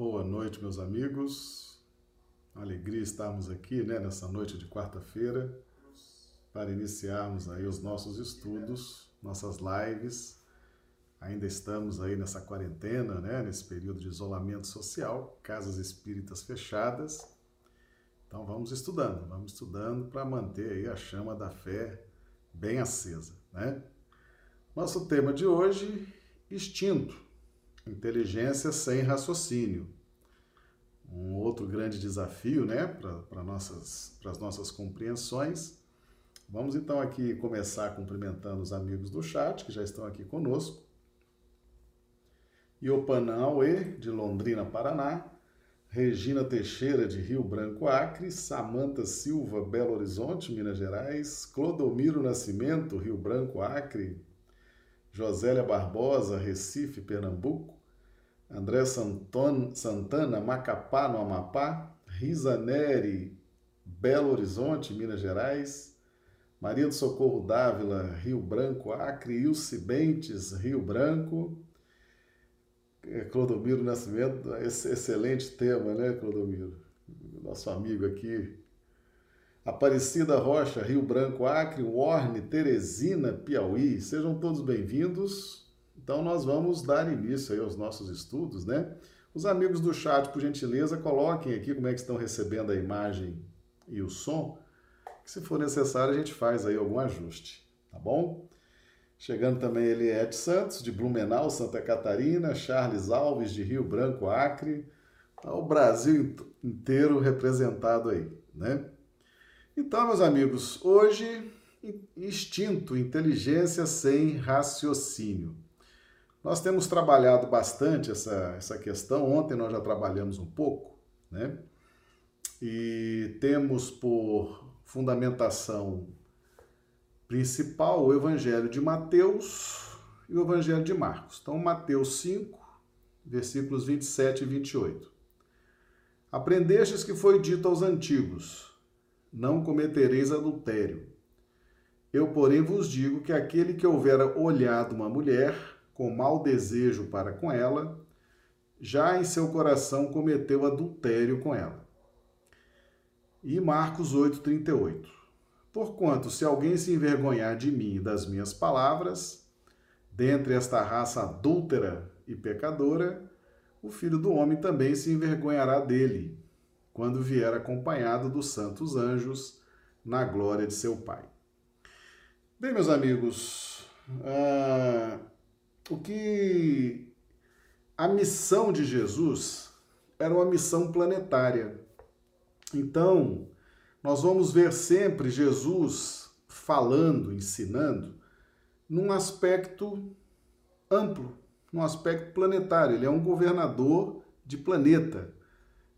Boa noite, meus amigos. Alegria estarmos aqui, né, nessa noite de quarta-feira, para iniciarmos aí os nossos estudos, nossas lives. Ainda estamos aí nessa quarentena, né, nesse período de isolamento social, casas espíritas fechadas. Então vamos estudando, vamos estudando para manter aí a chama da fé bem acesa, né? Nosso tema de hoje, extinto inteligência sem raciocínio. Um outro grande desafio, né, para nossas, as nossas compreensões. Vamos então aqui começar cumprimentando os amigos do chat que já estão aqui conosco. Iopanauê, de Londrina, Paraná. Regina Teixeira, de Rio Branco, Acre. Samanta Silva, Belo Horizonte, Minas Gerais. Clodomiro Nascimento, Rio Branco, Acre. Josélia Barbosa, Recife, Pernambuco, André Santana, Macapá, no Amapá, Risa Neri, Belo Horizonte, Minas Gerais, Maria do Socorro Dávila, Rio Branco, Acre, Ilse Bentes, Rio Branco, é, Clodomiro Nascimento, excelente tema, né, Clodomiro? Nosso amigo aqui, Aparecida Rocha, Rio Branco, Acre, Warne, Teresina, Piauí. Sejam todos bem-vindos. Então nós vamos dar início aí aos nossos estudos, né? Os amigos do chat, por gentileza, coloquem aqui como é que estão recebendo a imagem e o som, que se for necessário a gente faz aí algum ajuste, tá bom? Chegando também Eliette Santos, de Blumenau, Santa Catarina, Charles Alves, de Rio Branco, Acre, tá o Brasil inteiro representado aí, né? Então, meus amigos, hoje, instinto, inteligência sem raciocínio. Nós temos trabalhado bastante essa, essa questão, ontem nós já trabalhamos um pouco, né? E temos por fundamentação principal o Evangelho de Mateus e o Evangelho de Marcos. Então, Mateus 5, versículos 27 e 28. Aprendestes que foi dito aos antigos não cometereis adultério. Eu, porém, vos digo que aquele que houver olhado uma mulher com mau desejo para com ela, já em seu coração cometeu adultério com ela. E Marcos 8,38. Porquanto, se alguém se envergonhar de mim e das minhas palavras, dentre esta raça adúltera e pecadora, o filho do homem também se envergonhará dele, quando vier acompanhado dos santos anjos na glória de seu Pai. Bem, meus amigos, uh, o que a missão de Jesus era uma missão planetária. Então, nós vamos ver sempre Jesus falando, ensinando, num aspecto amplo, num aspecto planetário. Ele é um governador de planeta.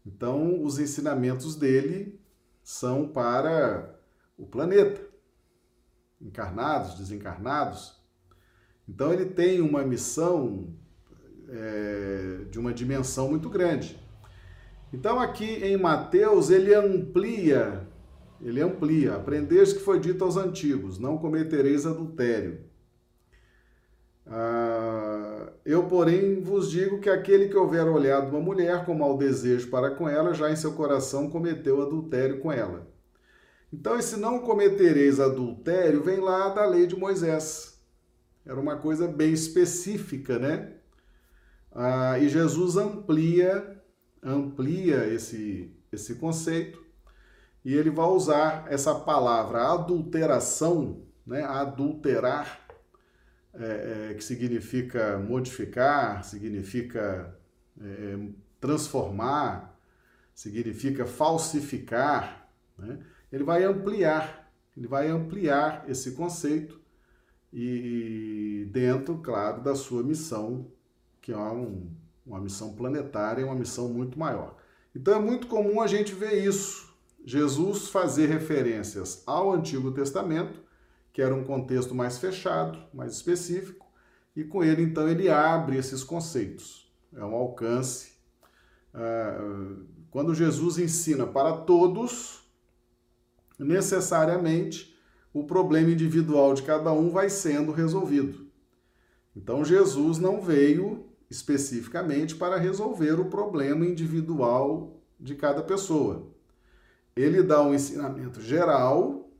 Então, os ensinamentos dele são para o planeta, encarnados, desencarnados. Então, ele tem uma missão é, de uma dimensão muito grande. Então, aqui em Mateus, ele amplia, ele amplia, aprendeste que foi dito aos antigos, não cometereis adultério. Ah, eu, porém, vos digo que aquele que houver olhado uma mulher com mau desejo para com ela, já em seu coração cometeu adultério com ela. Então, esse não cometereis adultério vem lá da lei de Moisés. Era uma coisa bem específica, né? Ah, e Jesus amplia, amplia esse, esse conceito e ele vai usar essa palavra adulteração, né? Adulterar é, é, que significa modificar, significa é, transformar, significa falsificar, né? ele vai ampliar, ele vai ampliar esse conceito e dentro, claro, da sua missão, que é um, uma missão planetária, uma missão muito maior. Então é muito comum a gente ver isso, Jesus fazer referências ao Antigo Testamento que era um contexto mais fechado, mais específico, e com ele, então, ele abre esses conceitos. É um alcance. Ah, quando Jesus ensina para todos, necessariamente o problema individual de cada um vai sendo resolvido. Então, Jesus não veio especificamente para resolver o problema individual de cada pessoa. Ele dá um ensinamento geral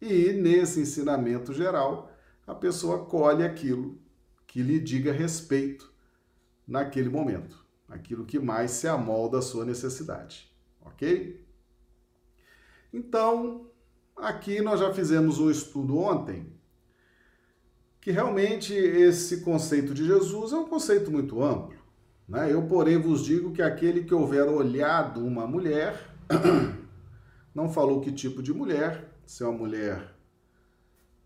e nesse ensinamento geral a pessoa colhe aquilo que lhe diga respeito naquele momento, aquilo que mais se amolda à sua necessidade, ok? Então, aqui nós já fizemos um estudo ontem que realmente esse conceito de Jesus é um conceito muito amplo. Né? Eu, porém, vos digo que aquele que houver olhado uma mulher, não falou que tipo de mulher, se é uma mulher,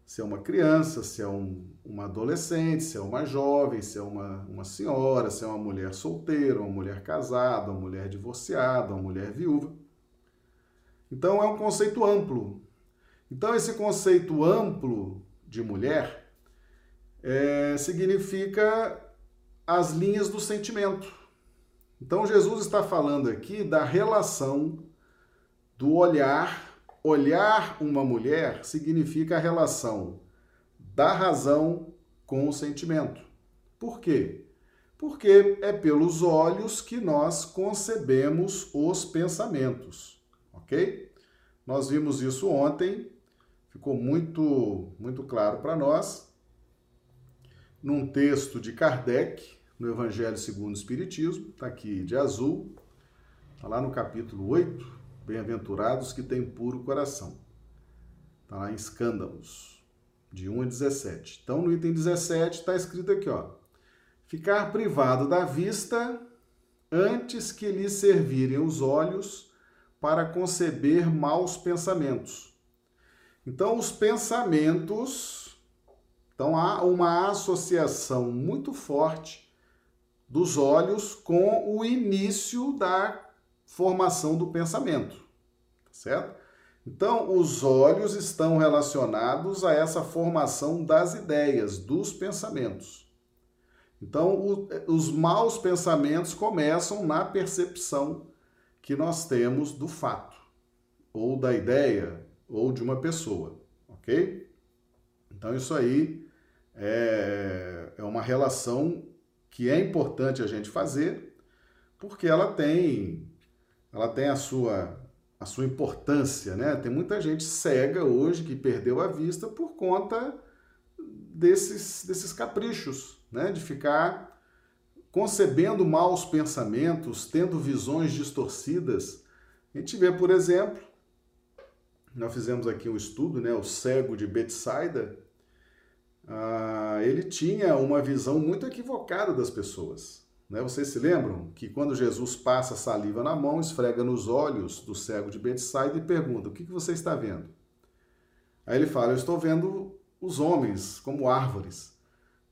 se é uma criança, se é um, uma adolescente, se é uma jovem, se é uma, uma senhora, se é uma mulher solteira, uma mulher casada, uma mulher divorciada, uma mulher viúva. Então é um conceito amplo. Então esse conceito amplo de mulher é, significa as linhas do sentimento. Então Jesus está falando aqui da relação do olhar. Olhar uma mulher significa a relação da razão com o sentimento. Por quê? Porque é pelos olhos que nós concebemos os pensamentos ok? Nós vimos isso ontem, ficou muito, muito claro para nós, num texto de Kardec, no Evangelho segundo o Espiritismo, está aqui de azul, está lá no capítulo 8, Bem-aventurados que têm puro coração. Está lá em Escândalos, de 1 a 17. Então, no item 17 está escrito aqui, ó. Ficar privado da vista antes que lhe servirem os olhos para conceber maus pensamentos. Então, os pensamentos, então há uma associação muito forte dos olhos com o início da formação do pensamento, tá certo? Então, os olhos estão relacionados a essa formação das ideias, dos pensamentos. Então, o, os maus pensamentos começam na percepção que nós temos do fato, ou da ideia, ou de uma pessoa, ok? Então, isso aí é, é uma relação que é importante a gente fazer, porque ela tem, ela tem a sua, a sua importância, né? Tem muita gente cega hoje que perdeu a vista por conta desses, desses caprichos, né? De ficar concebendo maus pensamentos, tendo visões distorcidas. A gente vê, por exemplo, nós fizemos aqui um estudo, né, o cego de Betsaida, ah, ele tinha uma visão muito equivocada das pessoas. Né? Vocês se lembram que quando Jesus passa saliva na mão, esfrega nos olhos do cego de Betsaida e pergunta: O que, que você está vendo? Aí ele fala: Eu estou vendo os homens como árvores.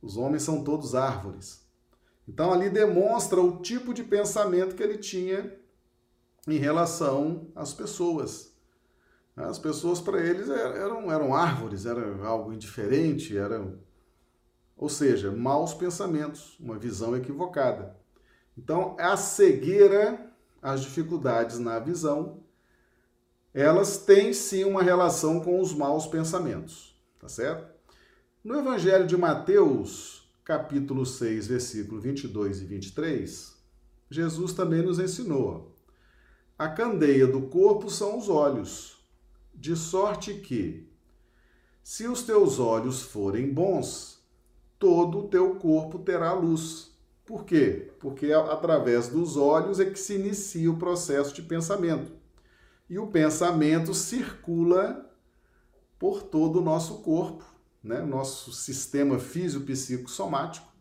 Os homens são todos árvores. Então ali demonstra o tipo de pensamento que ele tinha em relação às pessoas. As pessoas para eles eram, eram árvores, era algo indiferente, eram, ou seja, maus pensamentos, uma visão equivocada. Então a cegueira, as dificuldades na visão, elas têm sim uma relação com os maus pensamentos, tá certo? No Evangelho de Mateus, capítulo 6, versículo 22 e 23, Jesus também nos ensinou: a candeia do corpo são os olhos, de sorte que, se os teus olhos forem bons, todo o teu corpo terá luz. Por quê? Porque através dos olhos é que se inicia o processo de pensamento. E o pensamento circula por todo o nosso corpo né, nosso sistema físico-psicossomático.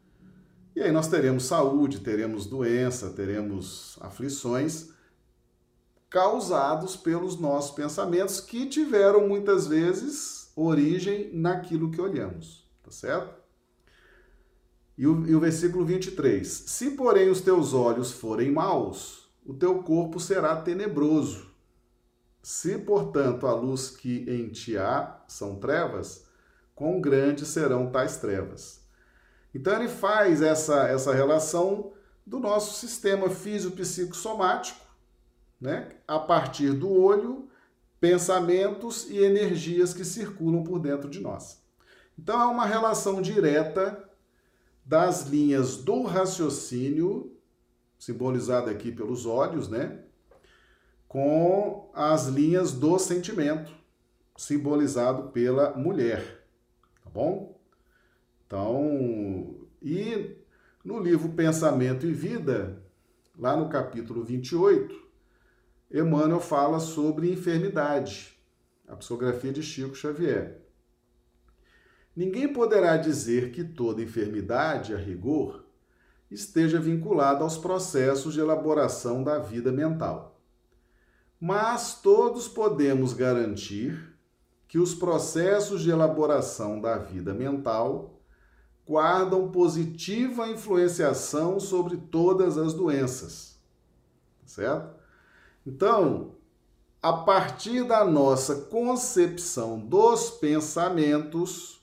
E aí nós teremos saúde, teremos doença, teremos aflições causados pelos nossos pensamentos que tiveram muitas vezes origem naquilo que olhamos, tá certo? E o, e o versículo 23: Se, porém, os teus olhos forem maus, o teu corpo será tenebroso. Se, portanto, a luz que em ti há são trevas, quão grandes serão tais trevas. Então ele faz essa, essa relação do nosso sistema físico-psicossomático, né? a partir do olho, pensamentos e energias que circulam por dentro de nós. Então é uma relação direta das linhas do raciocínio, simbolizado aqui pelos olhos, né? Com as linhas do sentimento, simbolizado pela mulher, tá bom? Então, e no livro Pensamento e Vida, lá no capítulo 28, Emmanuel fala sobre enfermidade, a psicografia de Chico Xavier. Ninguém poderá dizer que toda enfermidade, a rigor, esteja vinculada aos processos de elaboração da vida mental. Mas todos podemos garantir que os processos de elaboração da vida mental guardam positiva influenciação sobre todas as doenças. Certo? Então, a partir da nossa concepção dos pensamentos,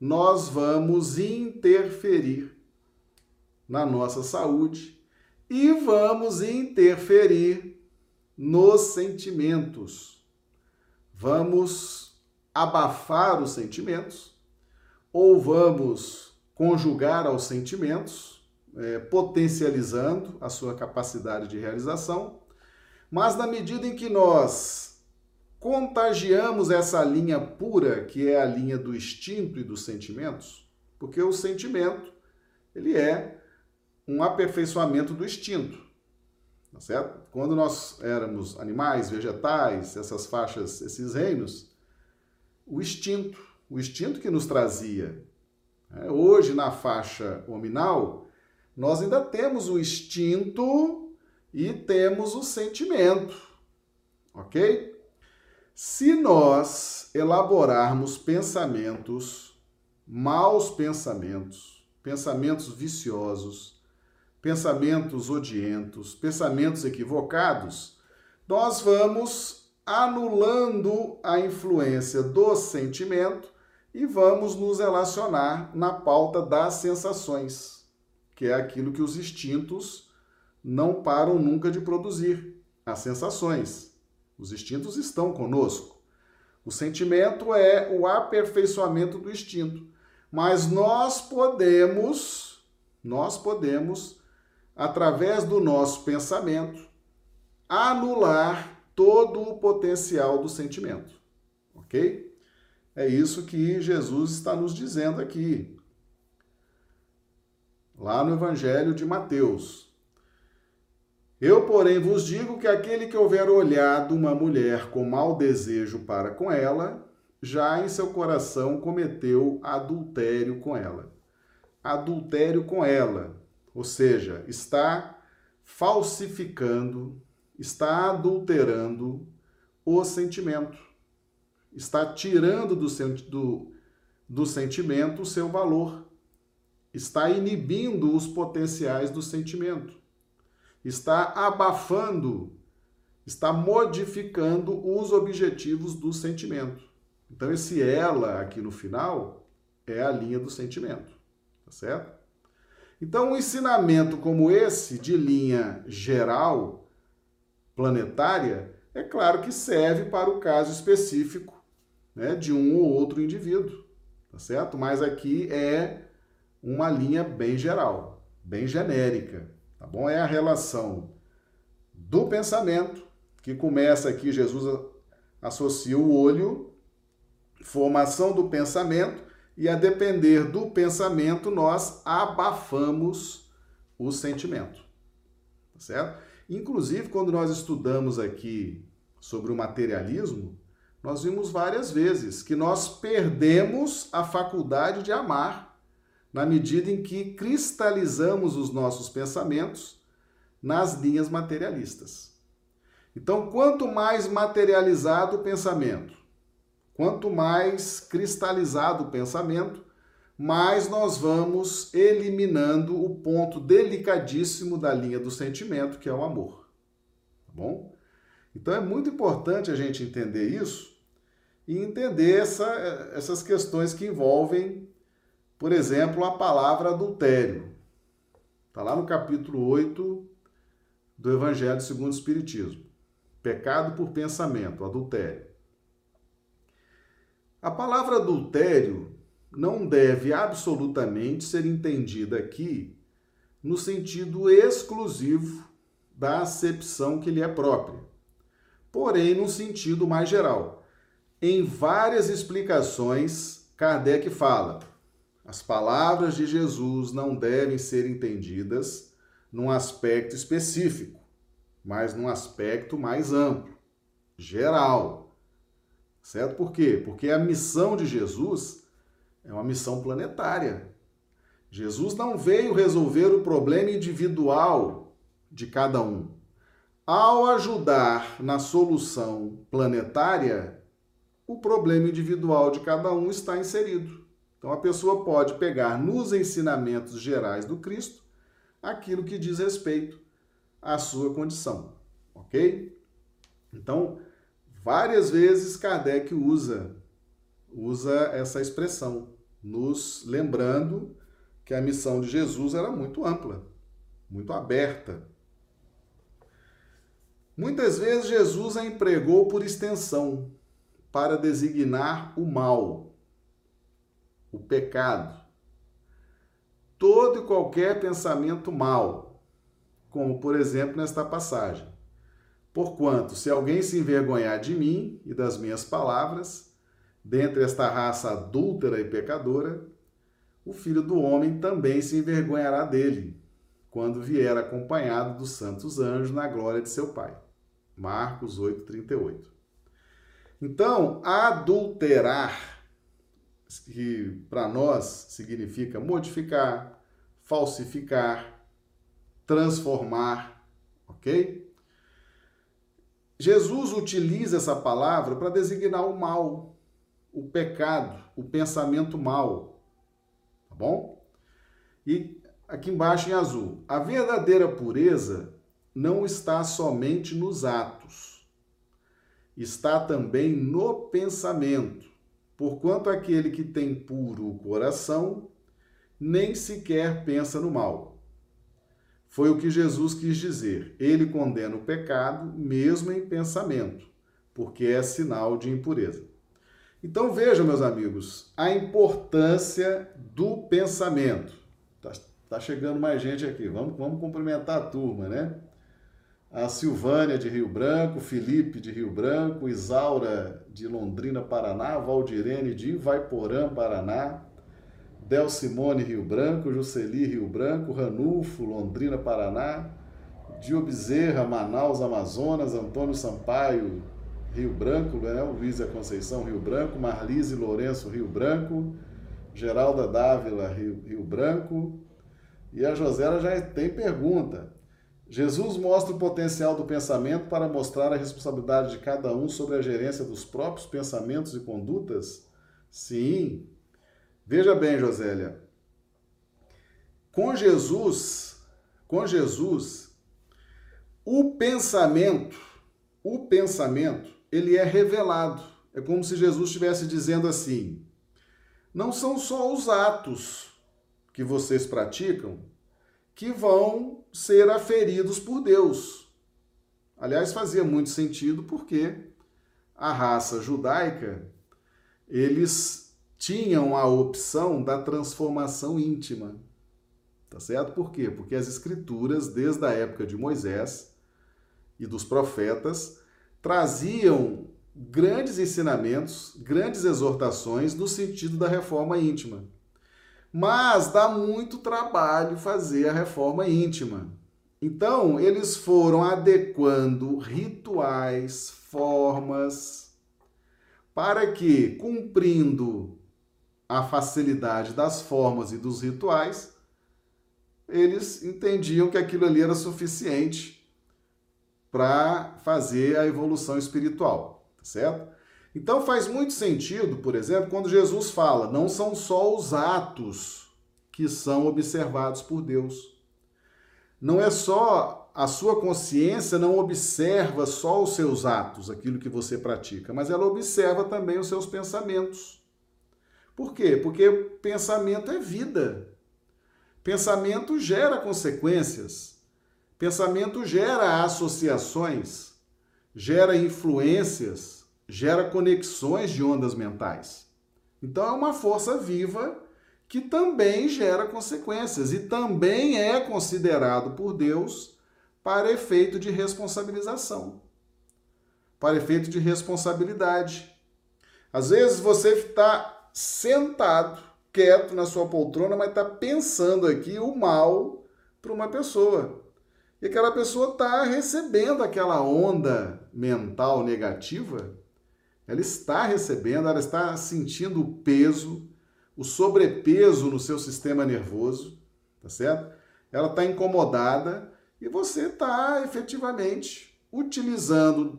nós vamos interferir na nossa saúde e vamos interferir nos sentimentos. Vamos abafar os sentimentos ou vamos conjugar aos sentimentos, é, potencializando a sua capacidade de realização. Mas na medida em que nós contagiamos essa linha pura, que é a linha do instinto e dos sentimentos, porque o sentimento, ele é um aperfeiçoamento do instinto, tá certo? Quando nós éramos animais, vegetais, essas faixas, esses reinos, o instinto, o instinto que nos trazia. Né? Hoje, na faixa hominal, nós ainda temos o instinto e temos o sentimento, ok? Se nós elaborarmos pensamentos, maus pensamentos, pensamentos viciosos, pensamentos odientos, pensamentos equivocados, nós vamos anulando a influência do sentimento e vamos nos relacionar na pauta das sensações, que é aquilo que os instintos não param nunca de produzir, as sensações. Os instintos estão conosco. O sentimento é o aperfeiçoamento do instinto. Mas nós podemos, nós podemos, através do nosso pensamento, anular todo o potencial do sentimento. Ok? É isso que Jesus está nos dizendo aqui. Lá no Evangelho de Mateus, eu, porém, vos digo que aquele que houver olhado uma mulher com mau desejo para com ela, já em seu coração cometeu adultério com ela. Adultério com ela, ou seja, está falsificando, está adulterando o sentimento, está tirando do, do, do sentimento o seu valor, está inibindo os potenciais do sentimento está abafando, está modificando os objetivos do sentimento. Então, esse ela aqui no final é a linha do sentimento, tá certo? Então, um ensinamento como esse, de linha geral, planetária, é claro que serve para o caso específico né, de um ou outro indivíduo, tá certo? Mas aqui é uma linha bem geral, bem genérica, Tá bom? É a relação do pensamento, que começa aqui, Jesus associa o olho, formação do pensamento, e a depender do pensamento, nós abafamos o sentimento. Tá certo? Inclusive, quando nós estudamos aqui sobre o materialismo, nós vimos várias vezes que nós perdemos a faculdade de amar na medida em que cristalizamos os nossos pensamentos nas linhas materialistas. Então, quanto mais materializado o pensamento, quanto mais cristalizado o pensamento, mais nós vamos eliminando o ponto delicadíssimo da linha do sentimento, que é o amor. Tá bom? Então é muito importante a gente entender isso e entender essa, essas questões que envolvem por exemplo, a palavra adultério. Está lá no capítulo 8 do Evangelho segundo o Espiritismo. Pecado por pensamento, adultério. A palavra adultério, não deve absolutamente ser entendida aqui no sentido exclusivo da acepção que lhe é própria, porém no sentido mais geral. Em várias explicações, Kardec fala: as palavras de Jesus não devem ser entendidas num aspecto específico, mas num aspecto mais amplo, geral. Certo? Por quê? Porque a missão de Jesus é uma missão planetária. Jesus não veio resolver o problema individual de cada um. Ao ajudar na solução planetária, o problema individual de cada um está inserido. Então a pessoa pode pegar nos ensinamentos gerais do Cristo aquilo que diz respeito à sua condição, ok? Então, várias vezes Kardec usa usa essa expressão, nos lembrando que a missão de Jesus era muito ampla, muito aberta. Muitas vezes Jesus a empregou por extensão para designar o mal, o pecado, todo e qualquer pensamento mal, como por exemplo nesta passagem. Porquanto, se alguém se envergonhar de mim e das minhas palavras, dentre esta raça adúltera e pecadora, o filho do homem também se envergonhará dele, quando vier acompanhado dos santos anjos na glória de seu Pai. Marcos 8:38. Então, adulterar, que para nós significa modificar, falsificar, transformar, ok? Jesus utiliza essa palavra para designar o mal, o pecado, o pensamento mal, tá bom? E aqui embaixo em azul, a verdadeira pureza não está somente nos atos, está também no pensamento, porquanto aquele que tem puro o coração nem sequer pensa no mal. Foi o que Jesus quis dizer. Ele condena o pecado mesmo em pensamento, porque é sinal de impureza. Então vejam, meus amigos, a importância do pensamento. Tá, tá, chegando mais gente aqui. Vamos, vamos cumprimentar a turma, né? A Silvânia de Rio Branco, Felipe de Rio Branco, Isaura de Londrina, Paraná, Valdirene de Ivaiporã, Paraná, Del Simone Rio Branco, Jusceli Rio Branco, Ranulfo, Londrina, Paraná, Dio Bezerra, Manaus, Amazonas, Antônio Sampaio, Rio Branco, né? Luísa Conceição, Rio Branco, Marlise Lourenço, Rio Branco, Geralda Dávila, Rio, Rio Branco. E a Josélia já tem pergunta. Jesus mostra o potencial do pensamento para mostrar a responsabilidade de cada um sobre a gerência dos próprios pensamentos e condutas? Sim. Veja bem, Josélia. Com Jesus, com Jesus, o pensamento, o pensamento ele é revelado. É como se Jesus estivesse dizendo assim: não são só os atos que vocês praticam que vão ser aferidos por Deus. Aliás, fazia muito sentido porque a raça judaica eles tinham a opção da transformação íntima. Tá certo? Por quê? Porque as escrituras, desde a época de Moisés e dos profetas, traziam grandes ensinamentos, grandes exortações no sentido da reforma íntima. Mas dá muito trabalho fazer a reforma íntima. Então, eles foram adequando rituais, formas, para que, cumprindo a facilidade das formas e dos rituais, eles entendiam que aquilo ali era suficiente para fazer a evolução espiritual, tá certo? Então faz muito sentido, por exemplo, quando Jesus fala, não são só os atos que são observados por Deus. Não é só a sua consciência não observa só os seus atos, aquilo que você pratica, mas ela observa também os seus pensamentos. Por quê? Porque pensamento é vida. Pensamento gera consequências. Pensamento gera associações, gera influências, gera conexões de ondas mentais. Então é uma força viva que também gera consequências e também é considerado por Deus para efeito de responsabilização, para efeito de responsabilidade. Às vezes você está sentado, quieto na sua poltrona, mas está pensando aqui o mal para uma pessoa. E aquela pessoa está recebendo aquela onda mental negativa, ela está recebendo, ela está sentindo o peso, o sobrepeso no seu sistema nervoso, tá certo? Ela está incomodada e você está efetivamente utilizando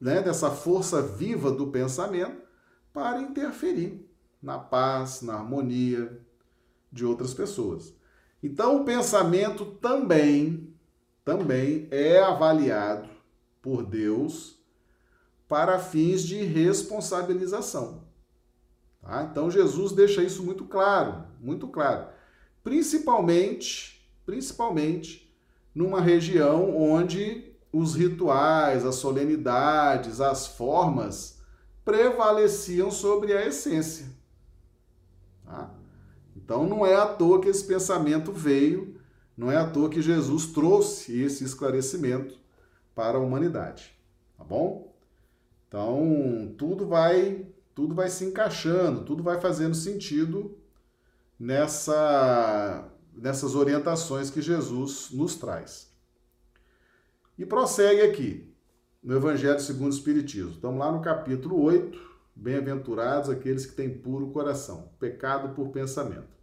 né, dessa força viva do pensamento para interferir na paz, na harmonia de outras pessoas. Então, o pensamento também, também é avaliado por Deus para fins de responsabilização. Tá? Então Jesus deixa isso muito claro, muito claro. Principalmente, principalmente numa região onde os rituais, as solenidades, as formas prevaleciam sobre a essência. Tá? Então não é à toa que esse pensamento veio, não é à toa que Jesus trouxe esse esclarecimento para a humanidade, tá bom? Então tudo vai tudo vai se encaixando, tudo vai fazendo sentido nessa, nessas orientações que Jesus nos traz. E prossegue aqui, no Evangelho segundo o Espiritismo. Estamos lá no capítulo 8, Bem-aventurados aqueles que têm puro coração, pecado por pensamento.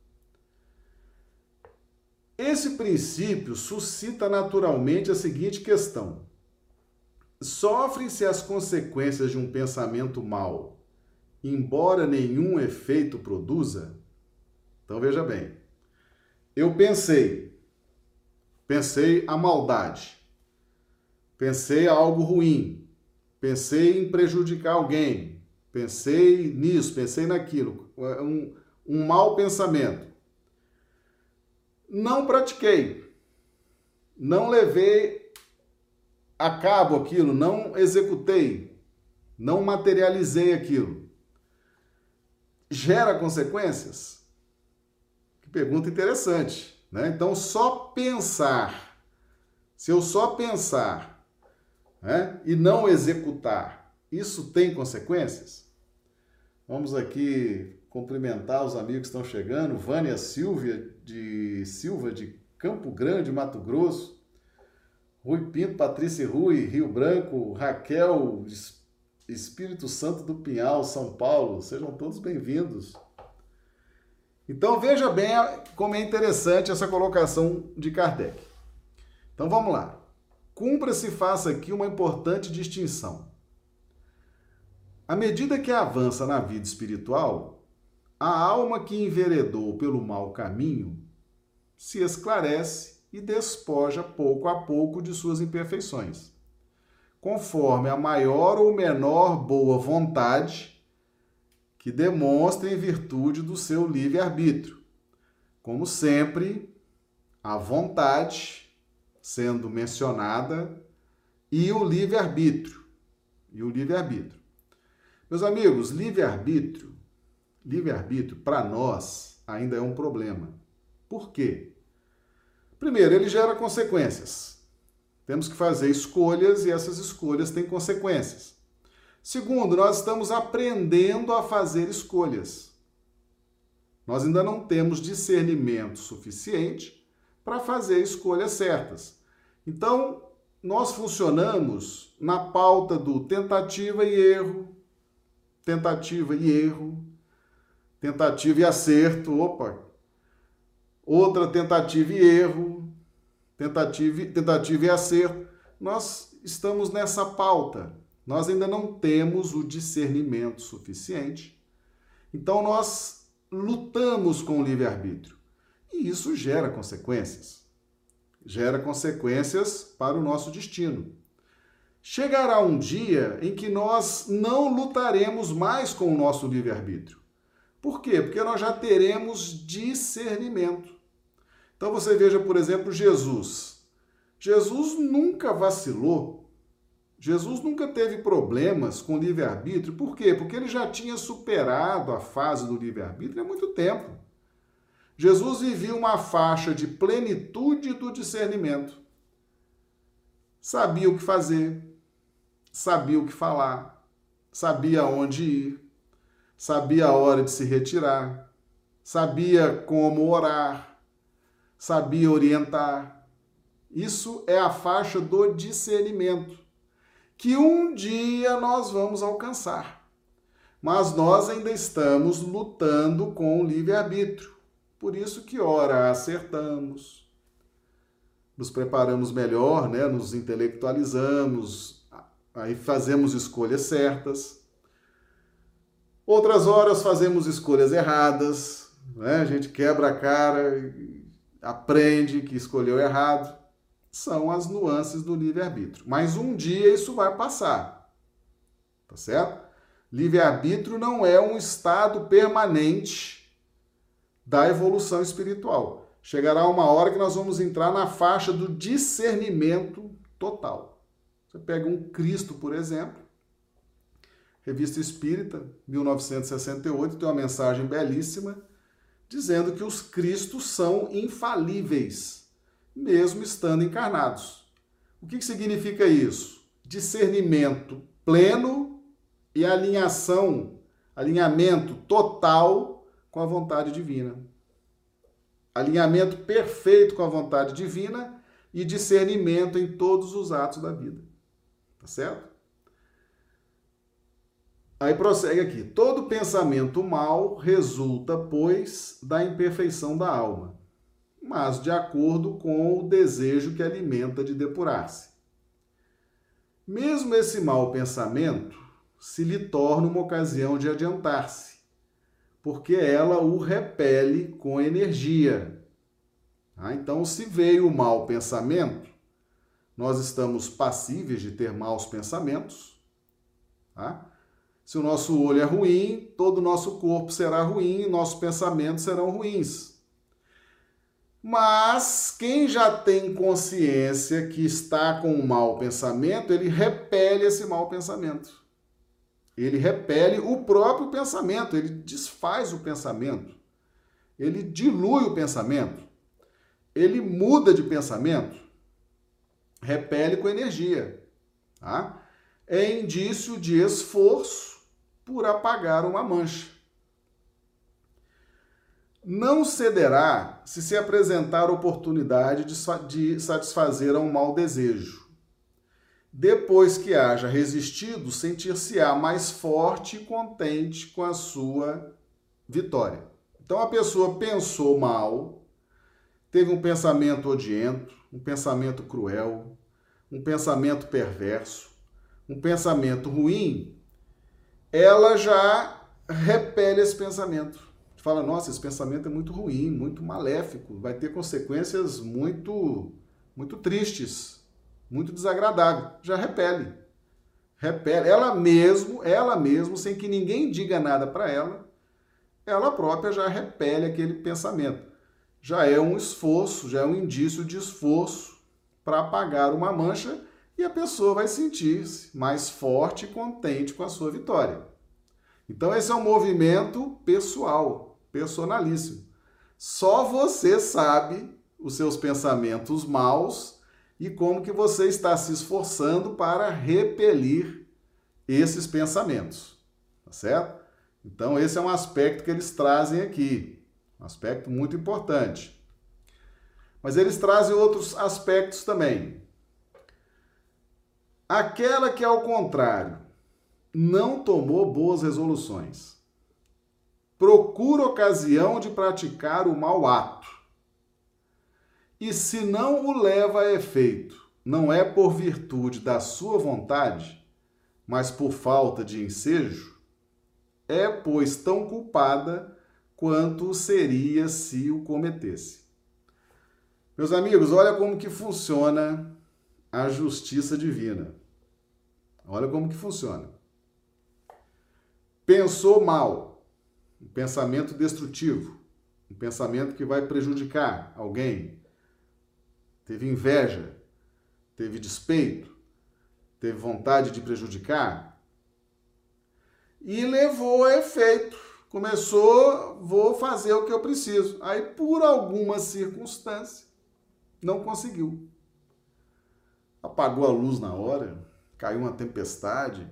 Esse princípio suscita naturalmente a seguinte questão: sofrem-se as consequências de um pensamento mau embora nenhum efeito produza? Então veja bem. Eu pensei, pensei a maldade, pensei algo ruim, pensei em prejudicar alguém, pensei nisso, pensei naquilo, um, um mau pensamento. Não pratiquei, não levei a cabo aquilo, não executei, não materializei aquilo gera consequências? Que pergunta interessante. Né? Então, só pensar, se eu só pensar né, e não executar, isso tem consequências? Vamos aqui cumprimentar os amigos que estão chegando. Vânia Silvia de Silva de Campo Grande, Mato Grosso. Rui Pinto, Patrícia Rui, Rio Branco, Raquel Espírito Santo do Pinhal, São Paulo. Sejam todos bem-vindos. Então veja bem como é interessante essa colocação de Kardec. Então vamos lá. Cumpra-se faça aqui uma importante distinção. À medida que avança na vida espiritual, a alma que enveredou pelo mau caminho se esclarece e despoja pouco a pouco de suas imperfeições conforme a maior ou menor boa vontade que demonstra em virtude do seu livre-arbítrio. Como sempre, a vontade sendo mencionada e o livre-arbítrio. E o livre-arbítrio. Meus amigos, livre-arbítrio, livre-arbítrio para nós ainda é um problema. Por quê? Primeiro, ele gera consequências. Temos que fazer escolhas e essas escolhas têm consequências. Segundo, nós estamos aprendendo a fazer escolhas. Nós ainda não temos discernimento suficiente para fazer escolhas certas. Então, nós funcionamos na pauta do tentativa e erro, tentativa e erro, tentativa e acerto, opa, outra tentativa e erro, tentativa, tentativa e acerto. Nós estamos nessa pauta. Nós ainda não temos o discernimento suficiente. Então nós lutamos com o livre-arbítrio. E isso gera consequências. Gera consequências para o nosso destino. Chegará um dia em que nós não lutaremos mais com o nosso livre-arbítrio. Por quê? Porque nós já teremos discernimento. Então você veja, por exemplo, Jesus. Jesus nunca vacilou. Jesus nunca teve problemas com livre-arbítrio. Por quê? Porque ele já tinha superado a fase do livre-arbítrio há muito tempo. Jesus vivia uma faixa de plenitude do discernimento. Sabia o que fazer, sabia o que falar, sabia onde ir, sabia a hora de se retirar, sabia como orar, sabia orientar. Isso é a faixa do discernimento que um dia nós vamos alcançar. Mas nós ainda estamos lutando com o livre-arbítrio. Por isso que ora acertamos, nos preparamos melhor, né? nos intelectualizamos, aí fazemos escolhas certas. Outras horas fazemos escolhas erradas, né? a gente quebra a cara, aprende que escolheu errado são as nuances do livre-arbítrio. Mas um dia isso vai passar. Tá certo? Livre-arbítrio não é um estado permanente da evolução espiritual. Chegará uma hora que nós vamos entrar na faixa do discernimento total. Você pega um Cristo, por exemplo, Revista Espírita, 1968, tem uma mensagem belíssima dizendo que os Cristos são infalíveis mesmo estando encarnados. O que, que significa isso? Discernimento pleno e alinhação, alinhamento total com a vontade divina. Alinhamento perfeito com a vontade divina e discernimento em todos os atos da vida. Tá certo? Aí prossegue aqui. Todo pensamento mal resulta, pois, da imperfeição da alma mas de acordo com o desejo que alimenta de depurar-se. Mesmo esse mau pensamento se lhe torna uma ocasião de adiantar-se, porque ela o repele com energia. Ah, então, se veio o mau pensamento, nós estamos passíveis de ter maus pensamentos. Tá? Se o nosso olho é ruim, todo o nosso corpo será ruim, nossos pensamentos serão ruins. Mas quem já tem consciência que está com um mau pensamento, ele repele esse mau pensamento. Ele repele o próprio pensamento, ele desfaz o pensamento. Ele dilui o pensamento. Ele muda de pensamento. Repele com energia. Tá? É indício de esforço por apagar uma mancha não cederá se se apresentar oportunidade de satisfazer a um mau desejo. Depois que haja resistido, sentir-se-á mais forte e contente com a sua vitória. Então a pessoa pensou mal, teve um pensamento odiento, um pensamento cruel, um pensamento perverso, um pensamento ruim, ela já repele esse pensamento fala, nossa, esse pensamento é muito ruim, muito maléfico, vai ter consequências muito, muito tristes, muito desagradáveis. Já repele. Repele. Ela mesmo, ela mesmo, sem que ninguém diga nada para ela, ela própria já repele aquele pensamento. Já é um esforço, já é um indício de esforço para apagar uma mancha e a pessoa vai sentir-se mais forte e contente com a sua vitória. Então, esse é um movimento pessoal, personalíssimo. Só você sabe os seus pensamentos maus e como que você está se esforçando para repelir esses pensamentos, tá certo? Então esse é um aspecto que eles trazem aqui, um aspecto muito importante. Mas eles trazem outros aspectos também. Aquela que ao contrário não tomou boas resoluções procura ocasião de praticar o mau ato. E se não o leva a efeito, não é por virtude da sua vontade, mas por falta de ensejo, é, pois, tão culpada quanto seria se o cometesse. Meus amigos, olha como que funciona a justiça divina. Olha como que funciona. Pensou mal, um pensamento destrutivo, um pensamento que vai prejudicar alguém. Teve inveja, teve despeito, Teve vontade de prejudicar? E levou a efeito. Começou, vou fazer o que eu preciso. Aí, por alguma circunstância, não conseguiu. Apagou a luz na hora, caiu uma tempestade,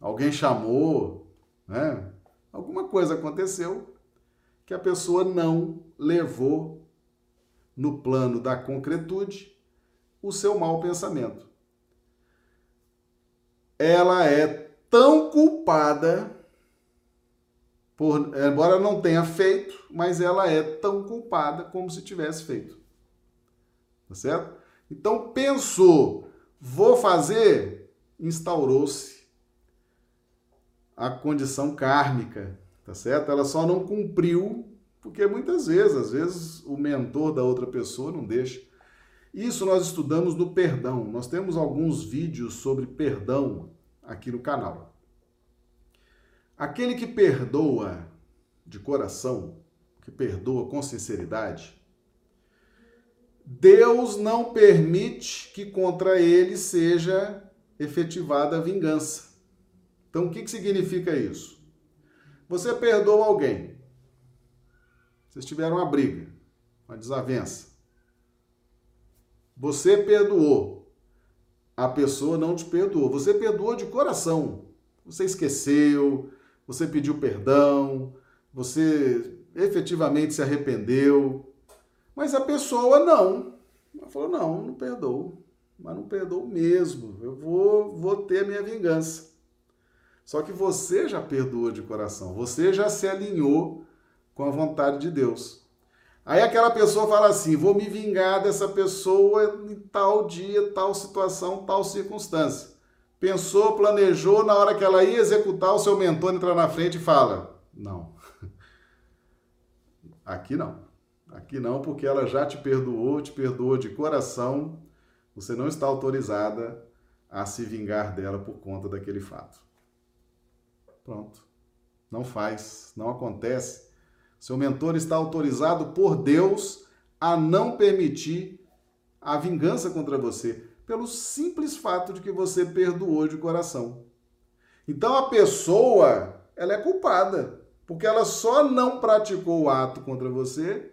alguém chamou, né? Alguma coisa aconteceu que a pessoa não levou no plano da concretude o seu mau pensamento. Ela é tão culpada por, embora não tenha feito, mas ela é tão culpada como se tivesse feito. Tá certo? Então pensou, vou fazer, instaurou-se a condição kármica, tá certo? Ela só não cumpriu, porque muitas vezes, às vezes o mentor da outra pessoa não deixa. Isso nós estudamos no perdão. Nós temos alguns vídeos sobre perdão aqui no canal. Aquele que perdoa de coração, que perdoa com sinceridade, Deus não permite que contra ele seja efetivada a vingança. Então, o que, que significa isso? Você perdoa alguém. Vocês tiveram uma briga, uma desavença. Você perdoou. A pessoa não te perdoou. Você perdoou de coração. Você esqueceu, você pediu perdão, você efetivamente se arrependeu. Mas a pessoa não. Ela falou: não, não perdoo. Mas não perdoo mesmo. Eu vou, vou ter minha vingança. Só que você já perdoou de coração. Você já se alinhou com a vontade de Deus. Aí aquela pessoa fala assim: vou me vingar dessa pessoa em tal dia, tal situação, tal circunstância. Pensou, planejou, na hora que ela ia executar, o seu mentor entra na frente e fala: não. Aqui não. Aqui não, porque ela já te perdoou, te perdoou de coração. Você não está autorizada a se vingar dela por conta daquele fato. Pronto. Não faz, não acontece. Seu mentor está autorizado por Deus a não permitir a vingança contra você, pelo simples fato de que você perdoou de coração. Então a pessoa, ela é culpada, porque ela só não praticou o ato contra você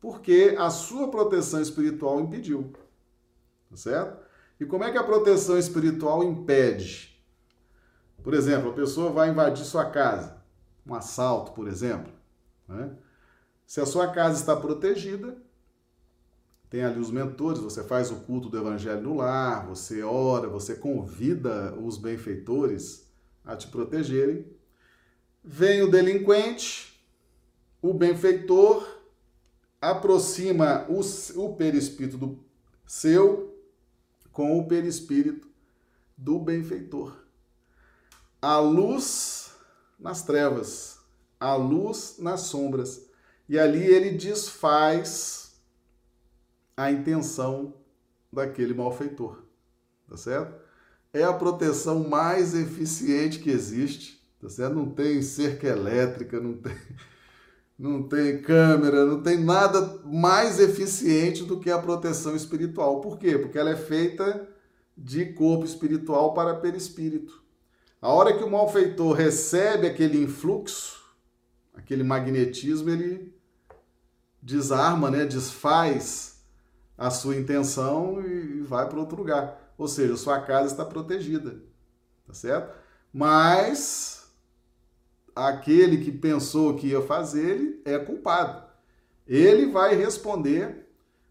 porque a sua proteção espiritual impediu. Tá certo? E como é que a proteção espiritual impede? Por exemplo, a pessoa vai invadir sua casa, um assalto, por exemplo. Né? Se a sua casa está protegida, tem ali os mentores, você faz o culto do evangelho no lar, você ora, você convida os benfeitores a te protegerem. Vem o delinquente, o benfeitor aproxima o, o perispírito do seu com o perispírito do benfeitor. A luz nas trevas, a luz nas sombras. E ali ele desfaz a intenção daquele malfeitor. Tá certo? É a proteção mais eficiente que existe. Tá certo? Não tem cerca elétrica, não tem não tem câmera, não tem nada mais eficiente do que a proteção espiritual. Por quê? Porque ela é feita de corpo espiritual para perispírito. A hora que o malfeitor recebe aquele influxo, aquele magnetismo, ele desarma, né, desfaz a sua intenção e vai para outro lugar. Ou seja, sua casa está protegida, tá certo? Mas aquele que pensou que ia fazer, ele é culpado. Ele vai responder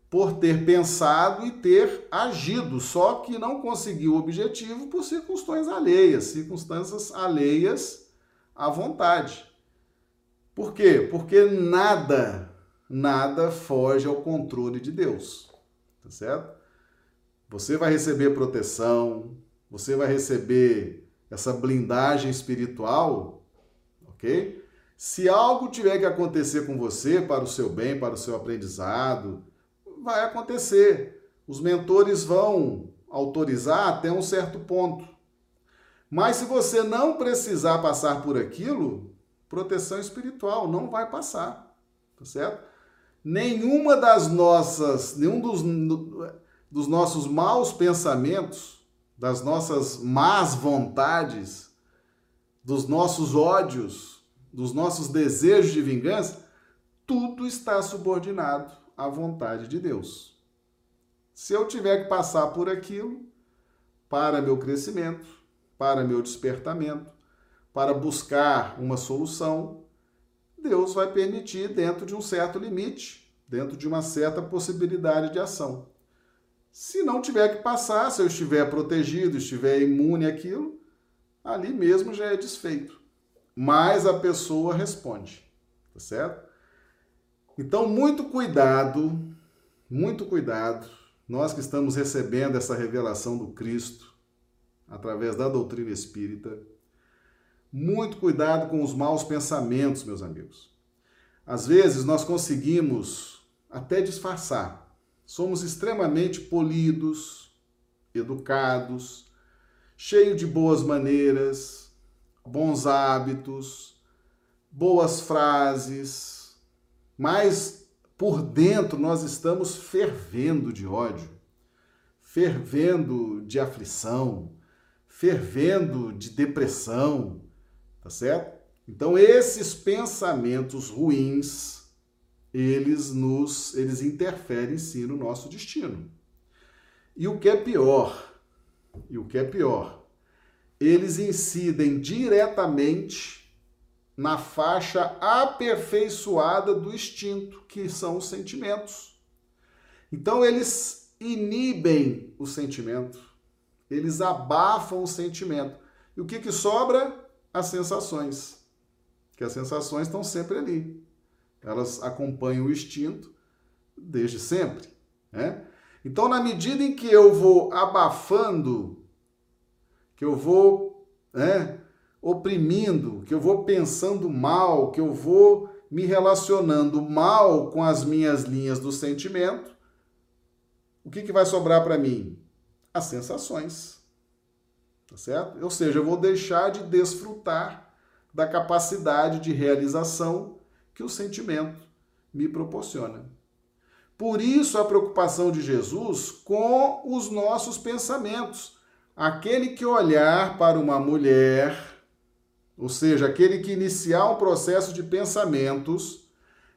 por ter pensado e ter agido, só que não conseguiu o objetivo por circunstâncias alheias, circunstâncias alheias à vontade. Por quê? Porque nada, nada foge ao controle de Deus. Tá certo? Você vai receber proteção, você vai receber essa blindagem espiritual ok? Se algo tiver que acontecer com você para o seu bem, para o seu aprendizado, vai acontecer. Os mentores vão autorizar até um certo ponto. Mas se você não precisar passar por aquilo, proteção espiritual não vai passar, tá certo? Nenhuma das nossas, nenhum dos, dos nossos maus pensamentos das nossas más vontades, dos nossos ódios, dos nossos desejos de vingança, tudo está subordinado à vontade de Deus. Se eu tiver que passar por aquilo para meu crescimento, para meu despertamento, para buscar uma solução, Deus vai permitir dentro de um certo limite, dentro de uma certa possibilidade de ação. Se não tiver que passar, se eu estiver protegido, estiver imune àquilo, ali mesmo já é desfeito. Mas a pessoa responde, tá certo? Então, muito cuidado, muito cuidado, nós que estamos recebendo essa revelação do Cristo através da doutrina espírita, muito cuidado com os maus pensamentos, meus amigos. Às vezes nós conseguimos até disfarçar. Somos extremamente polidos, educados, cheios de boas maneiras, bons hábitos, boas frases, mas por dentro nós estamos fervendo de ódio, fervendo de aflição, fervendo de depressão, Tá certo? Então esses pensamentos ruins, eles nos eles interferem sim no nosso destino. E o que é pior, e o que é pior, eles incidem diretamente na faixa aperfeiçoada do instinto, que são os sentimentos. Então eles inibem o sentimento, eles abafam o sentimento. E o que, que sobra? as sensações, que as sensações estão sempre ali. Elas acompanham o instinto desde sempre. Né? Então, na medida em que eu vou abafando, que eu vou né, oprimindo, que eu vou pensando mal, que eu vou me relacionando mal com as minhas linhas do sentimento, o que, que vai sobrar para mim? As sensações. Tá certo? Ou seja, eu vou deixar de desfrutar da capacidade de realização que o sentimento me proporciona. Por isso a preocupação de Jesus com os nossos pensamentos. Aquele que olhar para uma mulher, ou seja, aquele que iniciar um processo de pensamentos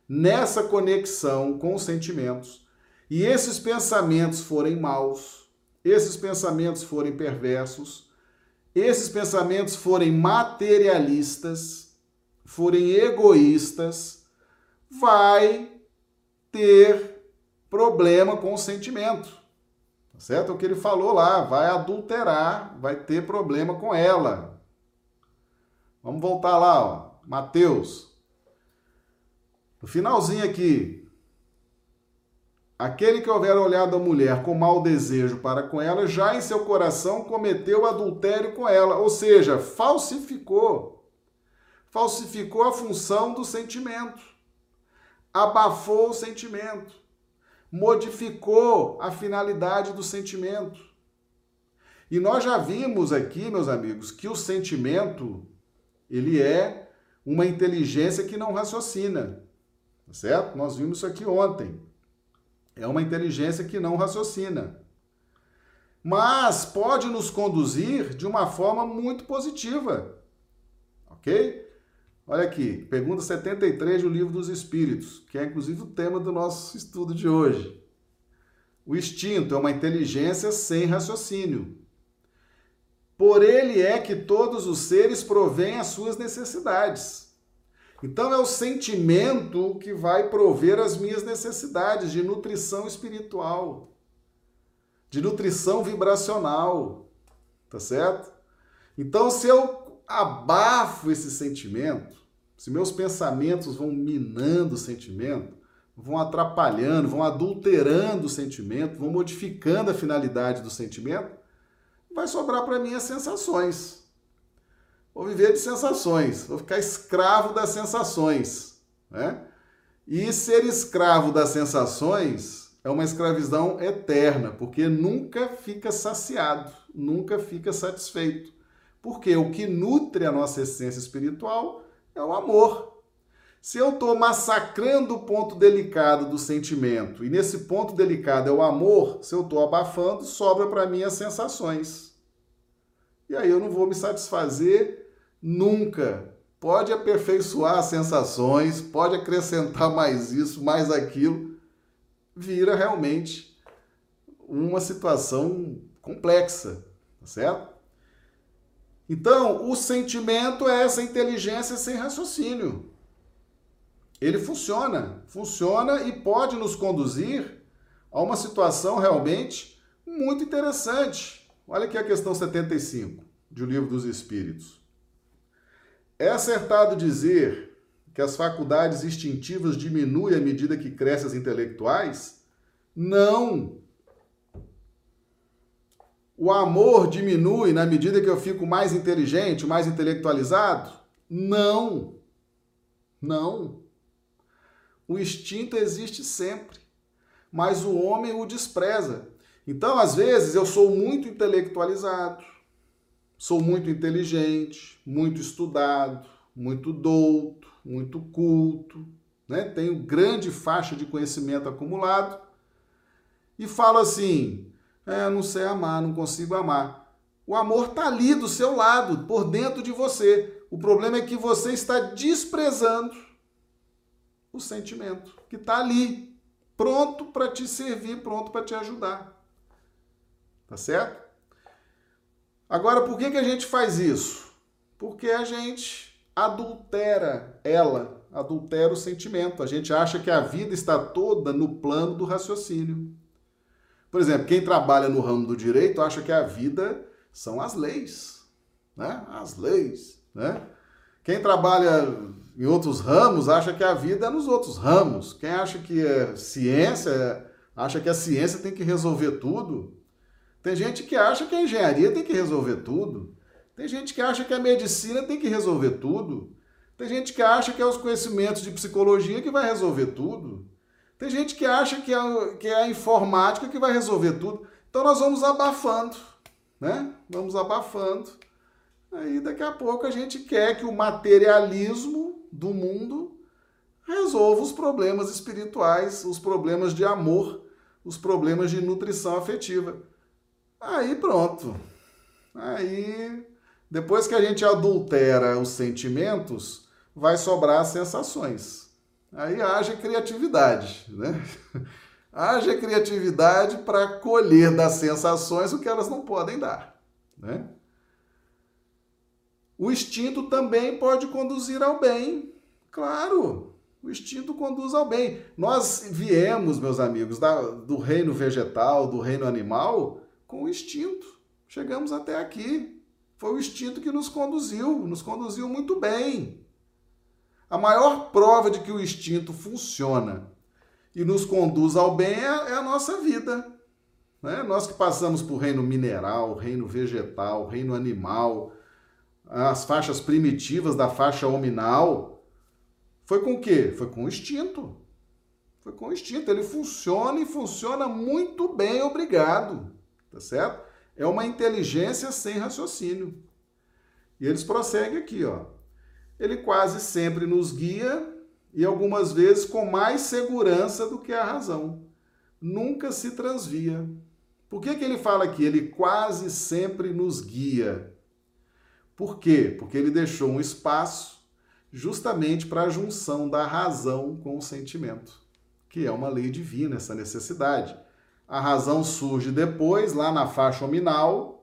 nessa conexão com os sentimentos, e esses pensamentos forem maus, esses pensamentos forem perversos, esses pensamentos forem materialistas, forem egoístas, vai ter problema com o sentimento. Tá certo? É o que ele falou lá, vai adulterar, vai ter problema com ela. Vamos voltar lá, ó. Mateus. No finalzinho aqui, Aquele que houver olhado a mulher com mau desejo para com ela, já em seu coração cometeu adultério com ela, ou seja, falsificou. Falsificou a função do sentimento. Abafou o sentimento. Modificou a finalidade do sentimento. E nós já vimos aqui, meus amigos, que o sentimento, ele é uma inteligência que não raciocina. Tá certo? Nós vimos isso aqui ontem. É uma inteligência que não raciocina. Mas pode nos conduzir de uma forma muito positiva. Ok? Olha aqui, pergunta 73 do Livro dos Espíritos, que é inclusive o tema do nosso estudo de hoje. O instinto é uma inteligência sem raciocínio. Por ele é que todos os seres provêm as suas necessidades. Então é o sentimento que vai prover as minhas necessidades de nutrição espiritual, de nutrição vibracional, tá certo? Então se eu abafo esse sentimento, se meus pensamentos vão minando o sentimento, vão atrapalhando, vão adulterando o sentimento, vão modificando a finalidade do sentimento, vai sobrar para mim as sensações. Vou viver de sensações, vou ficar escravo das sensações. Né? E ser escravo das sensações é uma escravidão eterna, porque nunca fica saciado, nunca fica satisfeito. Porque o que nutre a nossa essência espiritual é o amor. Se eu estou massacrando o ponto delicado do sentimento, e nesse ponto delicado é o amor, se eu estou abafando, sobra para mim as sensações. E aí eu não vou me satisfazer nunca. Pode aperfeiçoar as sensações, pode acrescentar mais isso, mais aquilo. Vira realmente uma situação complexa, tá certo? Então, o sentimento é essa inteligência sem raciocínio. Ele funciona, funciona e pode nos conduzir a uma situação realmente muito interessante. Olha aqui a questão 75 do Livro dos Espíritos. É acertado dizer que as faculdades instintivas diminuem à medida que crescem as intelectuais? Não! O amor diminui na medida que eu fico mais inteligente, mais intelectualizado? Não. Não. O instinto existe sempre, mas o homem o despreza. Então, às vezes, eu sou muito intelectualizado, sou muito inteligente, muito estudado, muito douto, muito culto, né? tenho grande faixa de conhecimento acumulado e falo assim: é, não sei amar, não consigo amar. O amor está ali do seu lado, por dentro de você. O problema é que você está desprezando o sentimento que está ali, pronto para te servir, pronto para te ajudar. Tá certo? Agora, por que, que a gente faz isso? Porque a gente adultera ela, adultera o sentimento. A gente acha que a vida está toda no plano do raciocínio. Por exemplo, quem trabalha no ramo do direito acha que a vida são as leis, né? As leis, né? Quem trabalha em outros ramos acha que a vida é nos outros ramos. Quem acha que é ciência, acha que a ciência tem que resolver tudo. Tem gente que acha que a engenharia tem que resolver tudo. Tem gente que acha que a medicina tem que resolver tudo. Tem gente que acha que é os conhecimentos de psicologia que vai resolver tudo. Tem gente que acha que é, que é a informática que vai resolver tudo. Então nós vamos abafando, né? Vamos abafando. Aí daqui a pouco a gente quer que o materialismo do mundo resolva os problemas espirituais, os problemas de amor, os problemas de nutrição afetiva. Aí pronto. Aí depois que a gente adultera os sentimentos, vai sobrar sensações. Aí haja criatividade, né? haja criatividade para colher das sensações o que elas não podem dar, né? O instinto também pode conduzir ao bem, claro. O instinto conduz ao bem. Nós viemos, meus amigos, da, do reino vegetal, do reino animal, com o instinto. Chegamos até aqui. Foi o instinto que nos conduziu, nos conduziu muito bem. A maior prova de que o instinto funciona e nos conduz ao bem é, é a nossa vida. Né? Nós que passamos por reino mineral, reino vegetal, reino animal, as faixas primitivas da faixa hominal, foi com o quê? Foi com o instinto. Foi com o instinto. Ele funciona e funciona muito bem, obrigado. Tá certo? É uma inteligência sem raciocínio. E eles prosseguem aqui, ó ele quase sempre nos guia e algumas vezes com mais segurança do que a razão. Nunca se transvia. Por que, que ele fala aqui? Ele quase sempre nos guia. Por quê? Porque ele deixou um espaço justamente para a junção da razão com o sentimento, que é uma lei divina, essa necessidade. A razão surge depois, lá na faixa nominal,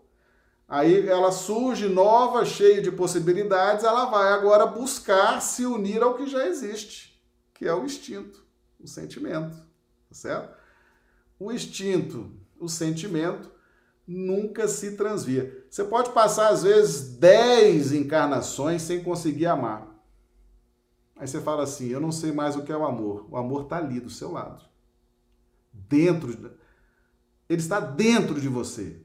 Aí ela surge nova, cheia de possibilidades, ela vai agora buscar se unir ao que já existe, que é o instinto, o sentimento, tá certo? O instinto, o sentimento nunca se transvia. Você pode passar às vezes 10 encarnações sem conseguir amar. Aí você fala assim: "Eu não sei mais o que é o amor". O amor está ali do seu lado. Dentro, ele está dentro de você.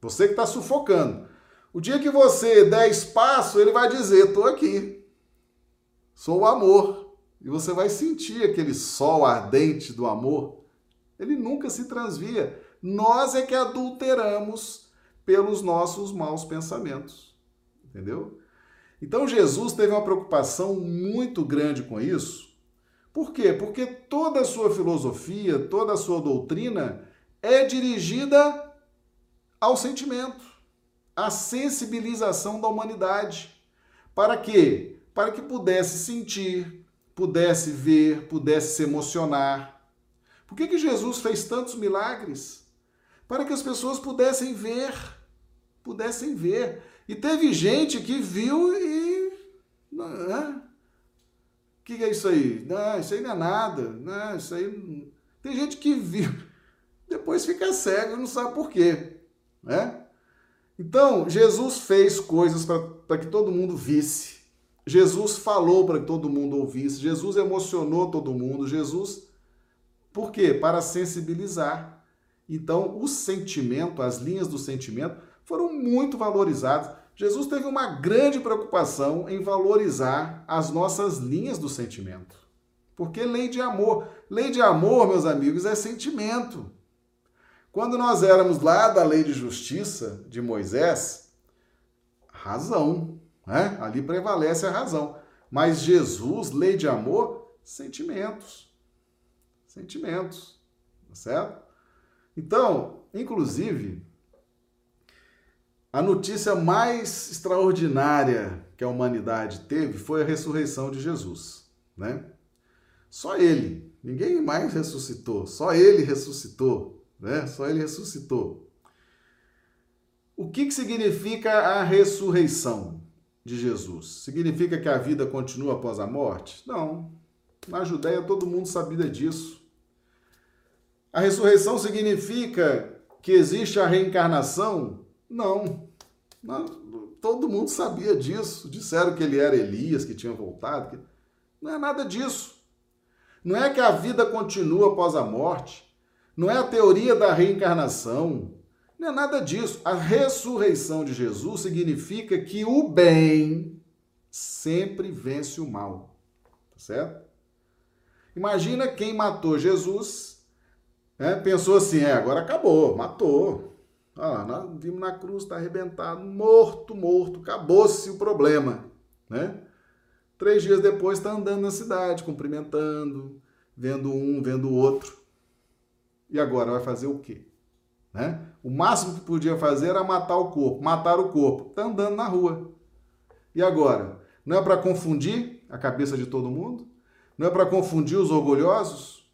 Você que está sufocando. O dia que você der espaço, ele vai dizer: estou aqui. Sou o amor. E você vai sentir aquele sol ardente do amor. Ele nunca se transvia. Nós é que adulteramos pelos nossos maus pensamentos. Entendeu? Então Jesus teve uma preocupação muito grande com isso. Por quê? Porque toda a sua filosofia, toda a sua doutrina é dirigida ao sentimento, a sensibilização da humanidade. Para quê? Para que pudesse sentir, pudesse ver, pudesse se emocionar. Por que, que Jesus fez tantos milagres? Para que as pessoas pudessem ver, pudessem ver. E teve gente que viu e. O que, que é isso aí? Não, isso aí não é nada. Não, isso aí. Tem gente que viu, depois fica cego e não sabe por quê. Né? Então, Jesus fez coisas para que todo mundo visse. Jesus falou para que todo mundo ouvisse. Jesus emocionou todo mundo. Jesus, por quê? Para sensibilizar. Então, o sentimento, as linhas do sentimento, foram muito valorizadas. Jesus teve uma grande preocupação em valorizar as nossas linhas do sentimento. Porque lei de amor, lei de amor, meus amigos, é sentimento. Quando nós éramos lá da lei de justiça de Moisés, razão, né? Ali prevalece a razão. Mas Jesus, lei de amor, sentimentos. Sentimentos, tá certo? Então, inclusive, a notícia mais extraordinária que a humanidade teve foi a ressurreição de Jesus, né? Só ele, ninguém mais ressuscitou, só ele ressuscitou né? Só ele ressuscitou. O que, que significa a ressurreição de Jesus? Significa que a vida continua após a morte? Não. Na Judéia todo mundo sabia disso. A ressurreição significa que existe a reencarnação? Não. Não. Todo mundo sabia disso. Disseram que ele era Elias, que tinha voltado. Não é nada disso. Não é que a vida continua após a morte não é a teoria da reencarnação, não é nada disso. A ressurreição de Jesus significa que o bem sempre vence o mal. Tá certo? Imagina quem matou Jesus, né? pensou assim: é, agora acabou, matou. Ah, nós vimos na cruz, está arrebentado, morto, morto, acabou-se o problema. Né? Três dias depois está andando na cidade, cumprimentando, vendo um, vendo o outro. E agora vai fazer o quê? Né? O máximo que podia fazer era matar o corpo, matar o corpo. Está andando na rua. E agora? Não é para confundir a cabeça de todo mundo? Não é para confundir os orgulhosos?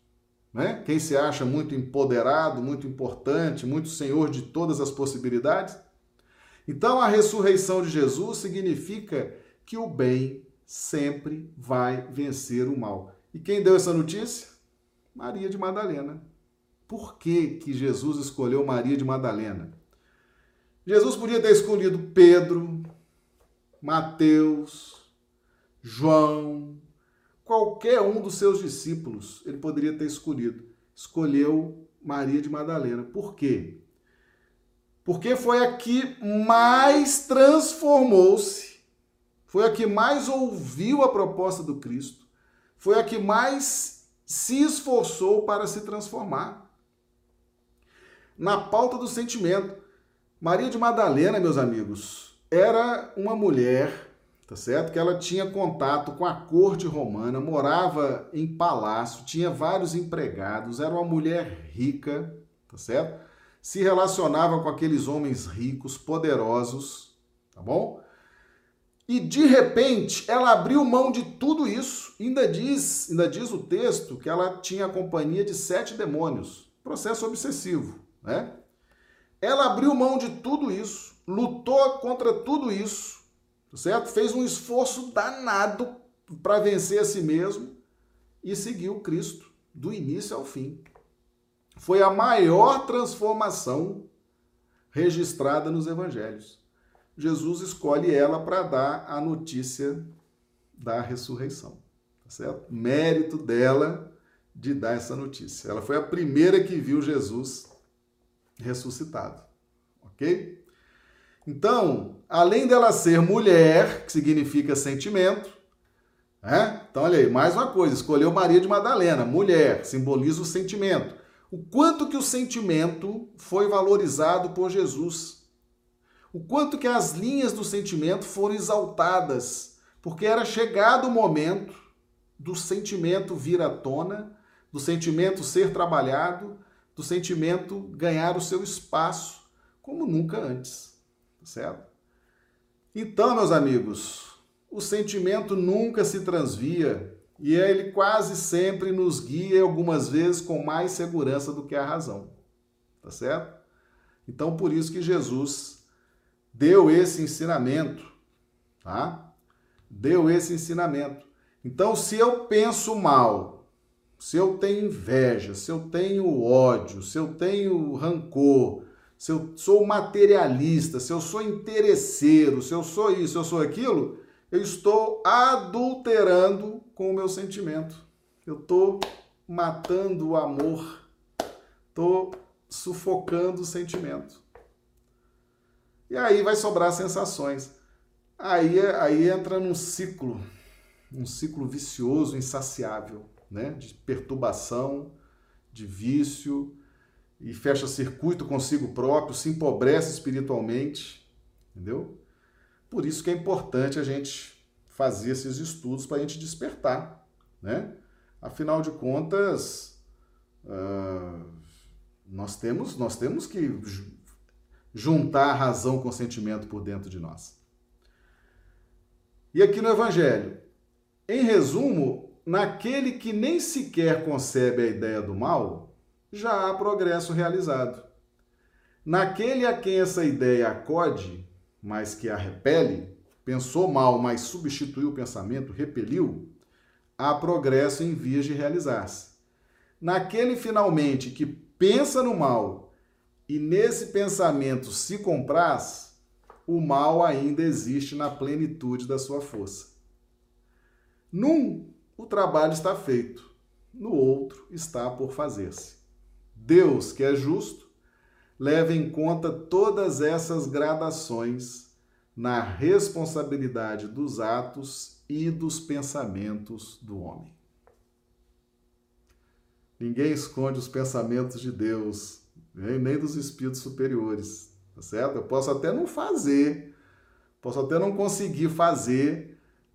Né? Quem se acha muito empoderado, muito importante, muito senhor de todas as possibilidades? Então a ressurreição de Jesus significa que o bem sempre vai vencer o mal. E quem deu essa notícia? Maria de Madalena. Por que, que Jesus escolheu Maria de Madalena? Jesus podia ter escolhido Pedro, Mateus, João, qualquer um dos seus discípulos, ele poderia ter escolhido. Escolheu Maria de Madalena. Por quê? Porque foi a que mais transformou-se, foi a que mais ouviu a proposta do Cristo, foi a que mais se esforçou para se transformar na pauta do sentimento. Maria de Madalena, meus amigos, era uma mulher, tá certo? Que ela tinha contato com a corte romana, morava em palácio, tinha vários empregados, era uma mulher rica, tá certo? Se relacionava com aqueles homens ricos, poderosos, tá bom? E de repente ela abriu mão de tudo isso. Ainda diz, ainda diz o texto que ela tinha a companhia de sete demônios. Processo obsessivo né? Ela abriu mão de tudo isso, lutou contra tudo isso, tá certo? Fez um esforço danado para vencer a si mesmo e seguiu Cristo do início ao fim. Foi a maior transformação registrada nos evangelhos. Jesus escolhe ela para dar a notícia da ressurreição, tá certo? Mérito dela de dar essa notícia. Ela foi a primeira que viu Jesus ressuscitado. Ok? Então, além dela ser mulher, que significa sentimento, né? Então, olha aí, mais uma coisa, escolheu Maria de Madalena, mulher, simboliza o sentimento. O quanto que o sentimento foi valorizado por Jesus. O quanto que as linhas do sentimento foram exaltadas, porque era chegado o momento do sentimento vir à tona, do sentimento ser trabalhado, do sentimento ganhar o seu espaço como nunca antes. certo? Então, meus amigos, o sentimento nunca se transvia e ele quase sempre nos guia, algumas vezes com mais segurança do que a razão, tá certo? Então, por isso que Jesus deu esse ensinamento, tá? Deu esse ensinamento. Então, se eu penso mal, se eu tenho inveja, se eu tenho ódio, se eu tenho rancor, se eu sou materialista, se eu sou interesseiro, se eu sou isso, se eu sou aquilo, eu estou adulterando com o meu sentimento. Eu estou matando o amor, estou sufocando o sentimento. E aí vai sobrar sensações. Aí, aí entra num ciclo, um ciclo vicioso, insaciável, né? De perturbação, de vício, e fecha circuito consigo próprio, se empobrece espiritualmente, entendeu? Por isso que é importante a gente fazer esses estudos para a gente despertar, né? Afinal de contas, uh, nós temos, nós temos que juntar a razão com o sentimento por dentro de nós. E aqui no Evangelho, em resumo, naquele que nem sequer concebe a ideia do mal, já há progresso realizado. Naquele a quem essa ideia acode, mas que a repele, pensou mal, mas substituiu o pensamento, repeliu, há progresso em vias de realizar-se. Naquele finalmente que pensa no mal e nesse pensamento se compraz, o mal ainda existe na plenitude da sua força. Num, o trabalho está feito, no outro está por fazer-se. Deus, que é justo, leva em conta todas essas gradações na responsabilidade dos atos e dos pensamentos do homem. Ninguém esconde os pensamentos de Deus, nem dos espíritos superiores, tá certo? Eu posso até não fazer, posso até não conseguir fazer,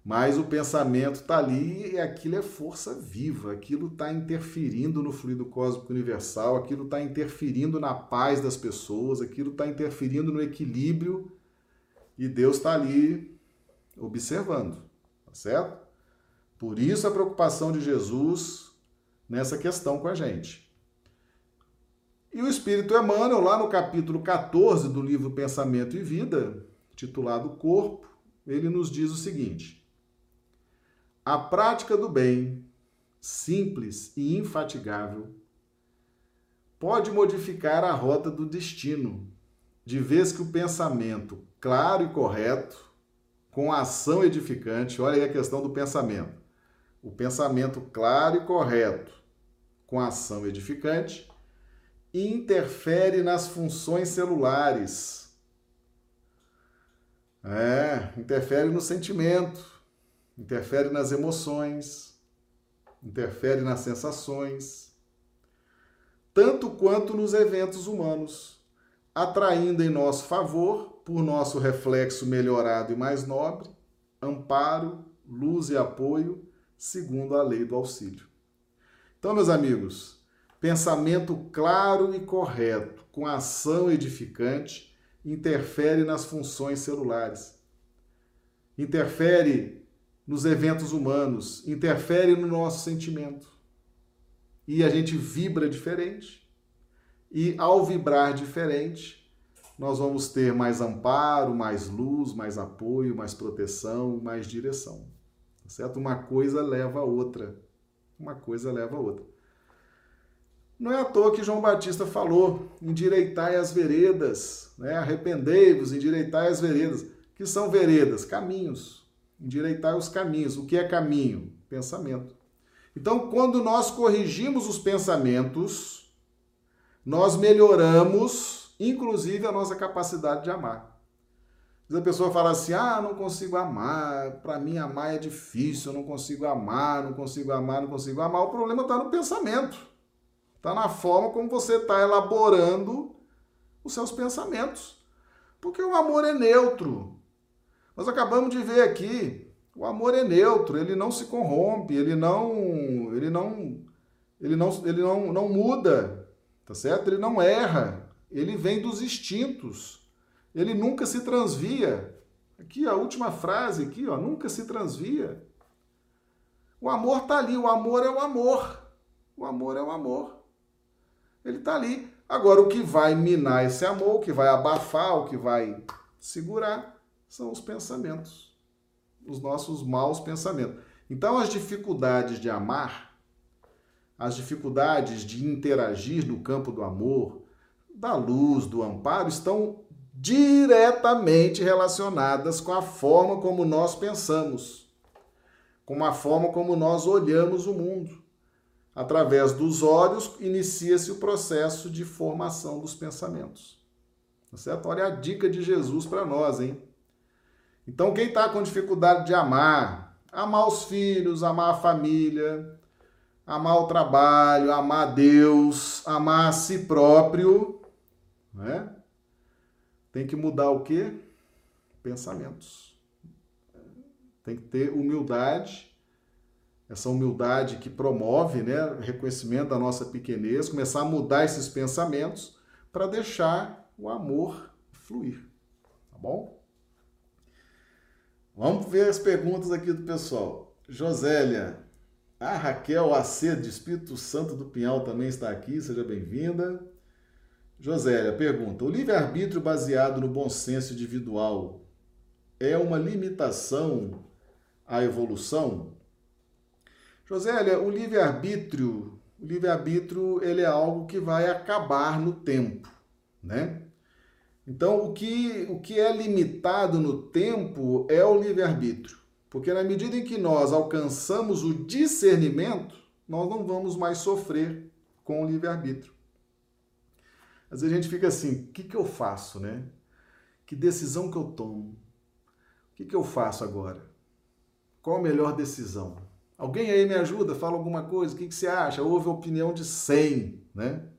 mas o pensamento está ali e aquilo é força viva, aquilo está interferindo no fluido cósmico universal, aquilo está interferindo na paz das pessoas, aquilo está interferindo no equilíbrio e Deus está ali observando, tá certo? Por isso a preocupação de Jesus nessa questão com a gente. E o Espírito Emmanuel, lá no capítulo 14 do livro Pensamento e Vida, titulado Corpo, ele nos diz o seguinte. A prática do bem, simples e infatigável, pode modificar a rota do destino, de vez que o pensamento claro e correto, com ação edificante, olha aí a questão do pensamento. O pensamento claro e correto, com ação edificante, interfere nas funções celulares. É, interfere no sentimento, interfere nas emoções, interfere nas sensações, tanto quanto nos eventos humanos, atraindo em nosso favor, por nosso reflexo melhorado e mais nobre, amparo, luz e apoio, segundo a lei do auxílio. Então, meus amigos, pensamento claro e correto, com ação edificante, interfere nas funções celulares. Interfere nos eventos humanos, interfere no nosso sentimento. E a gente vibra diferente. E ao vibrar diferente, nós vamos ter mais amparo, mais luz, mais apoio, mais proteção, mais direção. Tá certo? Uma coisa leva a outra. Uma coisa leva a outra. Não é à toa que João Batista falou: endireitai as veredas, né? arrependei-vos, endireitai as veredas. Que são veredas? Caminhos endireitar os caminhos. O que é caminho? Pensamento. Então, quando nós corrigimos os pensamentos, nós melhoramos, inclusive, a nossa capacidade de amar. A pessoa fala assim: ah, não consigo amar, para mim amar é difícil, eu não consigo amar, não consigo amar, não consigo amar. O problema está no pensamento, está na forma como você está elaborando os seus pensamentos. Porque o amor é neutro, nós acabamos de ver aqui, o amor é neutro, ele não se corrompe, ele não, ele não, ele não, ele não, não muda, tá certo? Ele não erra, ele vem dos instintos, ele nunca se transvia. Aqui, a última frase aqui, ó, nunca se transvia. O amor está ali, o amor é o amor. O amor é o amor. Ele está ali. Agora, o que vai minar esse amor, o que vai abafar, o que vai segurar, são os pensamentos. Os nossos maus pensamentos. Então, as dificuldades de amar, as dificuldades de interagir no campo do amor, da luz, do amparo, estão diretamente relacionadas com a forma como nós pensamos, com a forma como nós olhamos o mundo. Através dos olhos inicia-se o processo de formação dos pensamentos. Tá certo? Olha a dica de Jesus para nós, hein? Então, quem está com dificuldade de amar, amar os filhos, amar a família, amar o trabalho, amar Deus, amar a si próprio, né? Tem que mudar o quê? Pensamentos. Tem que ter humildade, essa humildade que promove né, reconhecimento da nossa pequenez, começar a mudar esses pensamentos para deixar o amor fluir. Tá bom? Vamos ver as perguntas aqui do pessoal. Josélia, a Raquel AC de Espírito Santo do Pinhal também está aqui, seja bem-vinda. Josélia pergunta: o livre-arbítrio baseado no bom senso individual é uma limitação à evolução? Josélia, o livre-arbítrio, o livre-arbítrio, ele é algo que vai acabar no tempo, né? Então, o que, o que é limitado no tempo é o livre-arbítrio. Porque na medida em que nós alcançamos o discernimento, nós não vamos mais sofrer com o livre-arbítrio. Às vezes a gente fica assim, o que, que eu faço, né? Que decisão que eu tomo? O que, que eu faço agora? Qual a melhor decisão? Alguém aí me ajuda? Fala alguma coisa? O que, que você acha? Houve opinião de 100, né?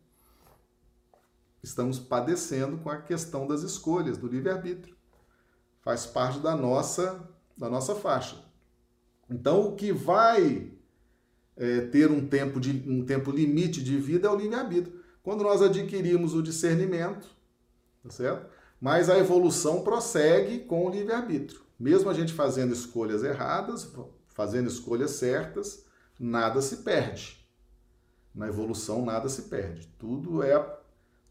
Estamos padecendo com a questão das escolhas, do livre-arbítrio. Faz parte da nossa, da nossa faixa. Então, o que vai é, ter um tempo, de, um tempo limite de vida é o livre-arbítrio quando nós adquirimos o discernimento, tá certo? Mas a evolução prossegue com o livre-arbítrio. Mesmo a gente fazendo escolhas erradas, fazendo escolhas certas, nada se perde. Na evolução nada se perde. Tudo é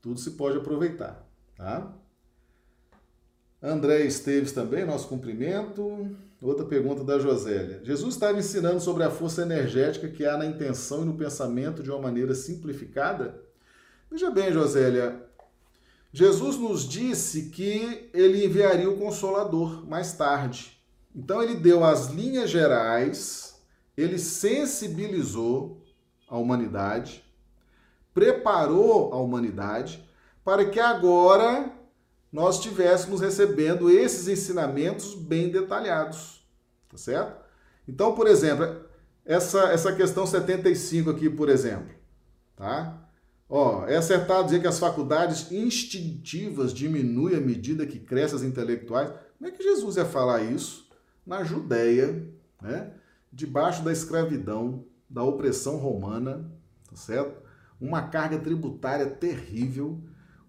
tudo se pode aproveitar, tá? André Esteves também, nosso cumprimento. Outra pergunta da Josélia. Jesus estava ensinando sobre a força energética que há na intenção e no pensamento de uma maneira simplificada? Veja bem, Josélia, Jesus nos disse que ele enviaria o Consolador mais tarde. Então ele deu as linhas gerais, ele sensibilizou a humanidade, preparou a humanidade para que agora nós estivéssemos recebendo esses ensinamentos bem detalhados, tá certo? Então, por exemplo, essa, essa questão 75 aqui, por exemplo, tá? Ó, é acertado dizer que as faculdades instintivas diminuem à medida que crescem as intelectuais. Como é que Jesus ia falar isso na Judéia, né? debaixo da escravidão, da opressão romana, tá certo? Uma carga tributária terrível,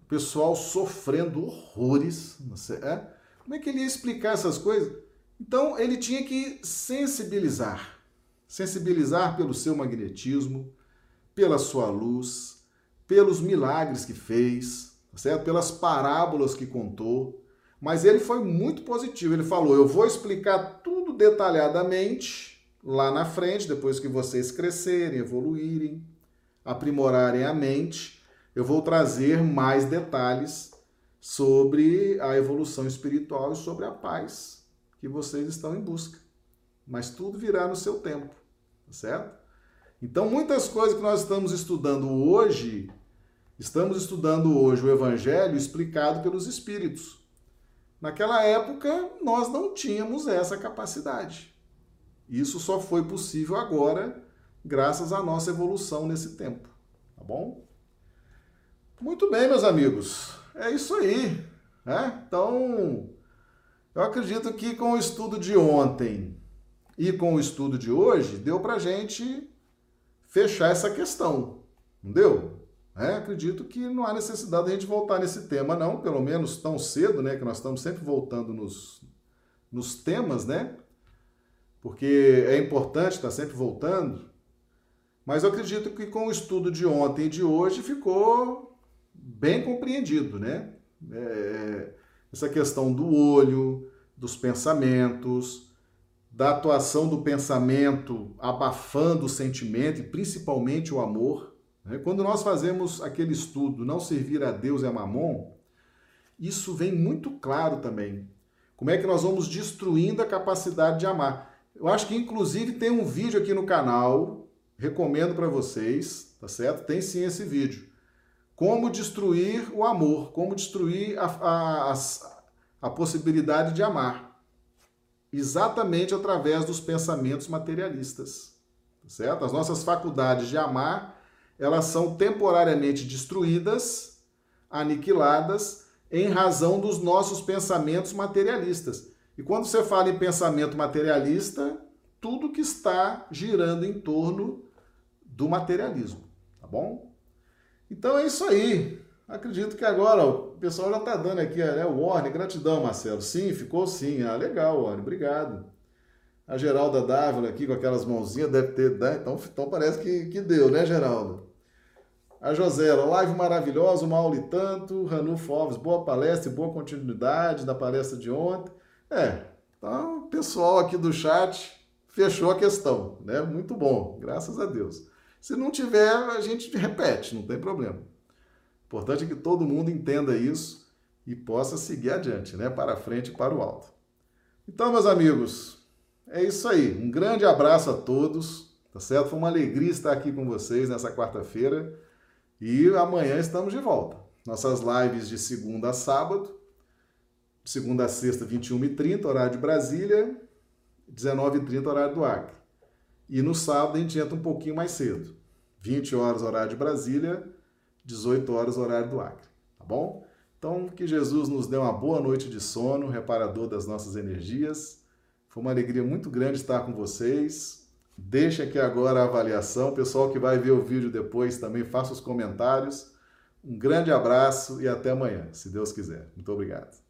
o pessoal sofrendo horrores, é? Como é que ele ia explicar essas coisas? Então ele tinha que sensibilizar, sensibilizar pelo seu magnetismo, pela sua luz, pelos milagres que fez, tá certo? pelas parábolas que contou. Mas ele foi muito positivo. Ele falou: Eu vou explicar tudo detalhadamente lá na frente, depois que vocês crescerem, evoluírem, aprimorarem a mente. Eu vou trazer mais detalhes sobre a evolução espiritual e sobre a paz que vocês estão em busca. Mas tudo virá no seu tempo, tá certo? Então, muitas coisas que nós estamos estudando hoje Estamos estudando hoje o Evangelho explicado pelos Espíritos. Naquela época, nós não tínhamos essa capacidade. Isso só foi possível agora, graças à nossa evolução nesse tempo. Tá bom? Muito bem, meus amigos. É isso aí. Né? Então, eu acredito que com o estudo de ontem e com o estudo de hoje, deu para gente fechar essa questão. Não deu? Né? Acredito que não há necessidade de a gente voltar nesse tema, não, pelo menos tão cedo, né? Que nós estamos sempre voltando nos, nos temas, né? Porque é importante estar sempre voltando. Mas eu acredito que com o estudo de ontem e de hoje ficou bem compreendido, né? É, essa questão do olho, dos pensamentos, da atuação do pensamento abafando o sentimento e principalmente o amor. Né? Quando nós fazemos aquele estudo, não servir a Deus é mamon, isso vem muito claro também. Como é que nós vamos destruindo a capacidade de amar? Eu acho que inclusive tem um vídeo aqui no canal, recomendo para vocês, tá certo? Tem sim esse vídeo. Como destruir o amor, como destruir a, a, a, a possibilidade de amar. Exatamente através dos pensamentos materialistas, tá certo? As nossas faculdades de amar elas são temporariamente destruídas, aniquiladas, em razão dos nossos pensamentos materialistas. E quando você fala em pensamento materialista, tudo que está girando em torno do materialismo, tá bom? Então é isso aí. Acredito que agora o pessoal já está dando aqui, né? Warner, gratidão, Marcelo. Sim, ficou sim. Ah, legal, Warner, obrigado. A Geralda Dávila aqui com aquelas mãozinhas deve ter, né? Então, então parece que, que deu, né, Geraldo? A Josera, live maravilhosa, uma aula e tanto. Ranulfo Alves, boa palestra e boa continuidade da palestra de ontem. É, então o pessoal aqui do chat fechou a questão, né? Muito bom, graças a Deus. Se não tiver, a gente repete, não tem problema. O importante é que todo mundo entenda isso e possa seguir adiante, né? Para frente e para o alto. Então, meus amigos, é isso aí. Um grande abraço a todos, tá certo? Foi uma alegria estar aqui com vocês nessa quarta-feira. E amanhã estamos de volta. Nossas lives de segunda a sábado, segunda a sexta, 21h30, horário de Brasília, 19h30, horário do Acre. E no sábado a gente entra um pouquinho mais cedo. 20 horas, horário de Brasília, 18 horas, horário do Acre. Tá bom? Então, que Jesus nos dê uma boa noite de sono, reparador das nossas energias. Foi uma alegria muito grande estar com vocês. Deixa aqui agora a avaliação. O pessoal que vai ver o vídeo depois também faça os comentários. Um grande abraço e até amanhã, se Deus quiser. Muito obrigado.